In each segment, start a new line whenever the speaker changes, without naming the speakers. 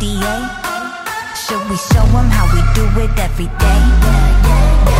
Should we show them how we do it every day?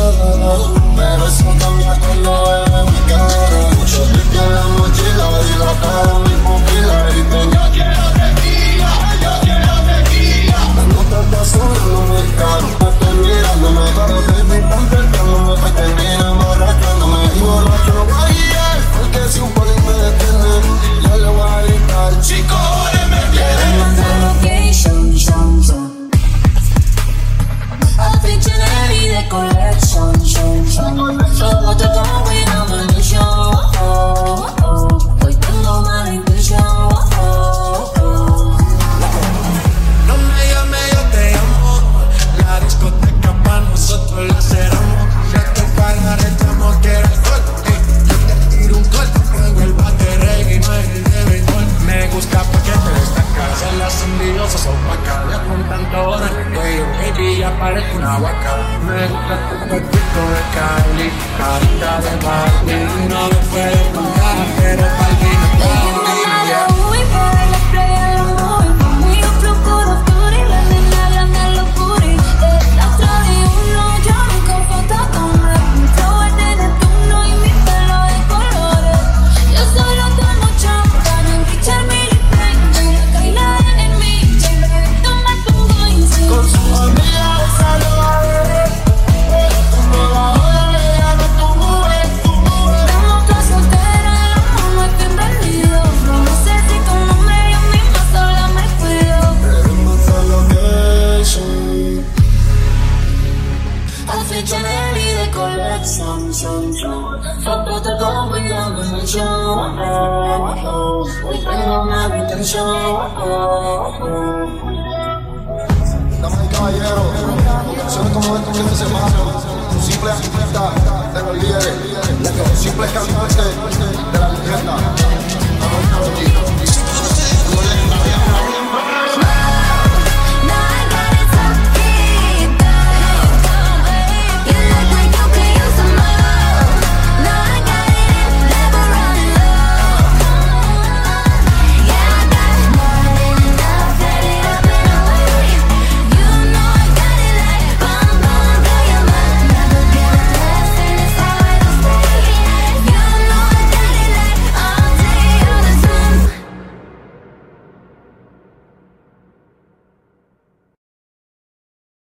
Acabé con tanto oro en el mi parece una huaca. Me gusta tu cuerpito de cali, carita de
like some some. Fuck both the bomb, we love show.
Damas y caballeros, como que se. Un simple artista de los líderes, de los simples cantantes de la leyenda.